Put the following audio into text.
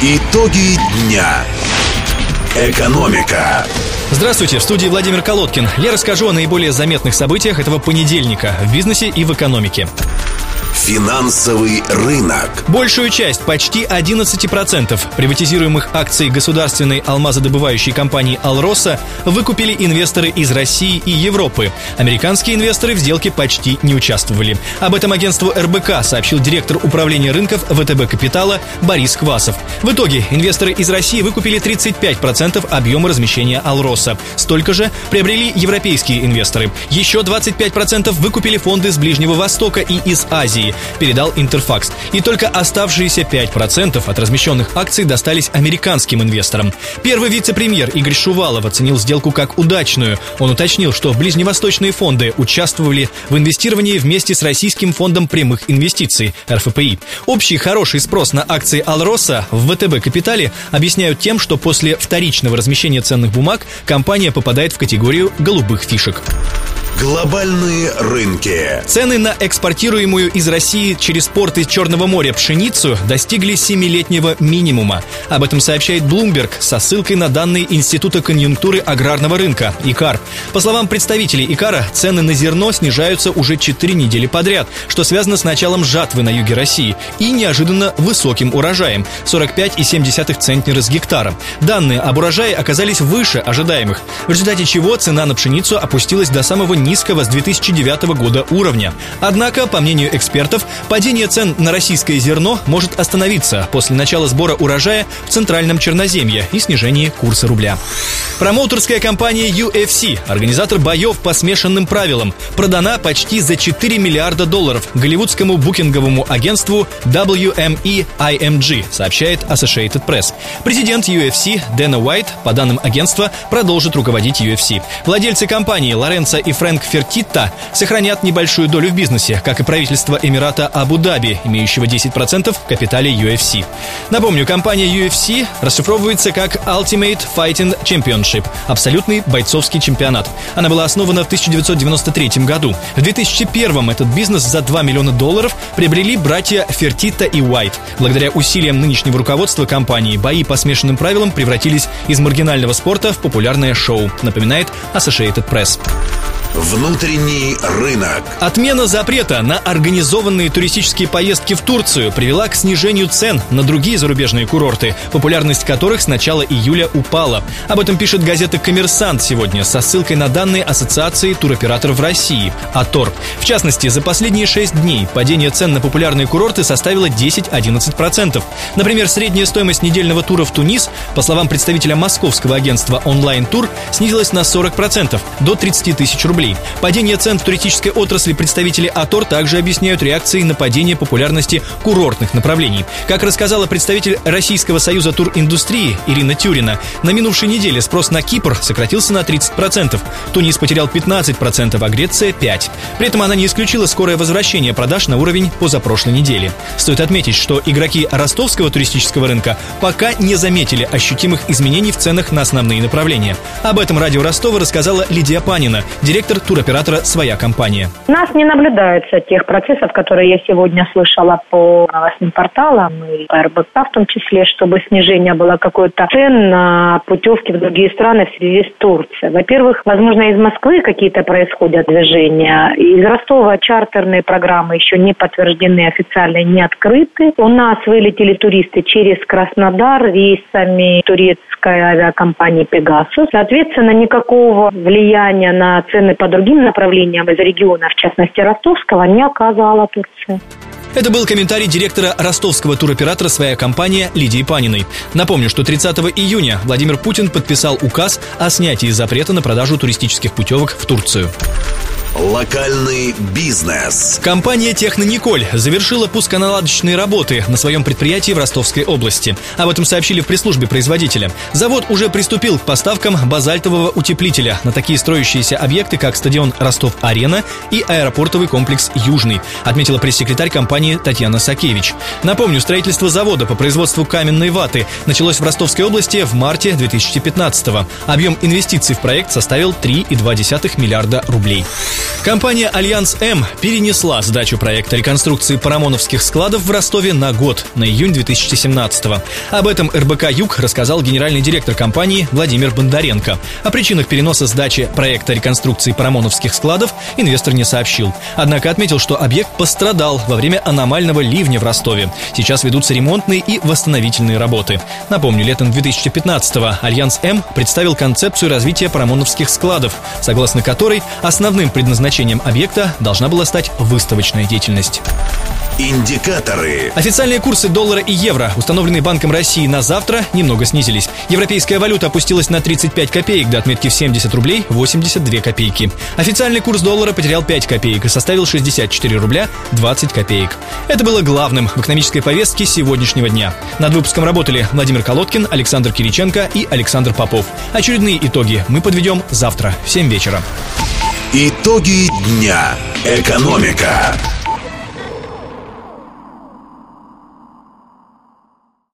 Итоги дня. Экономика. Здравствуйте, в студии Владимир Колодкин. Я расскажу о наиболее заметных событиях этого понедельника в бизнесе и в экономике. Финансовый рынок. Большую часть, почти 11% приватизируемых акций государственной алмазодобывающей компании «Алроса» выкупили инвесторы из России и Европы. Американские инвесторы в сделке почти не участвовали. Об этом агентству РБК сообщил директор управления рынков ВТБ «Капитала» Борис Квасов. В итоге инвесторы из России выкупили 35% объема размещения «Алроса». Столько же приобрели европейские инвесторы. Еще 25% выкупили фонды с Ближнего Востока и из Азии. России, передал Интерфакс. И только оставшиеся 5% от размещенных акций достались американским инвесторам. Первый вице-премьер Игорь Шувалов оценил сделку как удачную. Он уточнил, что ближневосточные фонды участвовали в инвестировании вместе с Российским фондом прямых инвестиций РФПИ. Общий хороший спрос на акции Алроса в ВТБ Капитале объясняют тем, что после вторичного размещения ценных бумаг компания попадает в категорию голубых фишек. Глобальные рынки. Цены на экспортируемую из России через порты Черного моря пшеницу достигли семилетнего минимума. Об этом сообщает Bloomberg со ссылкой на данные Института конъюнктуры аграрного рынка ИКАР. По словам представителей ИКАРа, цены на зерно снижаются уже 4 недели подряд, что связано с началом жатвы на юге России и неожиданно высоким урожаем – 45,7 центнера с гектара. Данные об урожае оказались выше ожидаемых, в результате чего цена на пшеницу опустилась до самого низкого с 2009 года уровня. Однако, по мнению экспертов, падение цен на российское зерно может остановиться после начала сбора урожая в Центральном Черноземье и снижения курса рубля. Промоутерская компания UFC, организатор боев по смешанным правилам, продана почти за 4 миллиарда долларов голливудскому букинговому агентству WME IMG, сообщает Associated Press. Президент UFC Дэна Уайт, по данным агентства, продолжит руководить UFC. Владельцы компании Лоренцо и Фрэнк Фертитта сохранят небольшую долю в бизнесе, как и правительство Эмирата Абу-Даби, имеющего 10% в капитале UFC. Напомню, компания UFC расшифровывается как Ultimate Fighting Championship – абсолютный бойцовский чемпионат. Она была основана в 1993 году. В 2001 этот бизнес за 2 миллиона долларов приобрели братья Фертита и Уайт. Благодаря усилиям нынешнего руководства компании бои по смешанным правилам превратились из маргинального спорта в популярное шоу, напоминает Associated Press. Внутренний рынок. Отмена запрета на организованные туристические поездки в Турцию привела к снижению цен на другие зарубежные курорты, популярность которых с начала июля упала. Об этом пишет газета «Коммерсант» сегодня со ссылкой на данные Ассоциации туроператоров России, АТОР. В частности, за последние 6 дней падение цен на популярные курорты составило 10-11%. Например, средняя стоимость недельного тура в Тунис, по словам представителя московского агентства «Онлайн-тур», снизилась на 40%, до 30 тысяч рублей рублей. Падение цен в туристической отрасли представители АТОР также объясняют реакцией на падение популярности курортных направлений. Как рассказала представитель Российского союза туриндустрии Ирина Тюрина, на минувшей неделе спрос на Кипр сократился на 30%, Тунис потерял 15%, а Греция – 5%. При этом она не исключила скорое возвращение продаж на уровень позапрошлой недели. Стоит отметить, что игроки ростовского туристического рынка пока не заметили ощутимых изменений в ценах на основные направления. Об этом радио Ростова рассказала Лидия Панина, директор директор туроператора «Своя компания». Нас не наблюдается тех процессов, которые я сегодня слышала по новостным порталам и по РБК в том числе, чтобы снижение было какой-то цен на путевки в другие страны в связи с Турцией. Во-первых, возможно, из Москвы какие-то происходят движения. Из Ростова чартерные программы еще не подтверждены, официально не открыты. У нас вылетели туристы через Краснодар рейсами турецкой авиакомпании «Пегасус». Соответственно, никакого влияния на цены по другим направлениям из региона, в частности Ростовского, не оказала Турция. Это был комментарий директора ростовского туроператора «Своя компания» Лидии Паниной. Напомню, что 30 июня Владимир Путин подписал указ о снятии запрета на продажу туристических путевок в Турцию. Локальный бизнес. Компания «Технониколь» завершила пусконаладочные работы на своем предприятии в Ростовской области. Об этом сообщили в пресс-службе производителя. Завод уже приступил к поставкам базальтового утеплителя на такие строящиеся объекты, как стадион Ростов-Арена и аэропортовый комплекс «Южный», отметила пресс-секретарь компании Татьяна Сакевич. Напомню, строительство завода по производству каменной ваты началось в Ростовской области в марте 2015 -го. Объем инвестиций в проект составил 3,2 миллиарда рублей. Компания «Альянс М» перенесла сдачу проекта реконструкции парамоновских складов в Ростове на год, на июнь 2017 -го. Об этом РБК «Юг» рассказал генеральный директор компании Владимир Бондаренко. О причинах переноса сдачи проекта реконструкции парамоновских складов инвестор не сообщил. Однако отметил, что объект пострадал во время аномального ливня в Ростове. Сейчас ведутся ремонтные и восстановительные работы. Напомню, летом 2015-го «Альянс М» представил концепцию развития парамоновских складов, согласно которой основным предназначением Значением объекта должна была стать выставочная деятельность. Индикаторы. Официальные курсы доллара и евро, установленные Банком России на завтра, немного снизились. Европейская валюта опустилась на 35 копеек до отметки в 70 рублей 82 копейки. Официальный курс доллара потерял 5 копеек и составил 64 рубля 20 копеек. Это было главным в экономической повестке сегодняшнего дня. Над выпуском работали Владимир Колодкин, Александр Кириченко и Александр Попов. Очередные итоги мы подведем завтра в 7 вечера. Итоги дня. Экономика.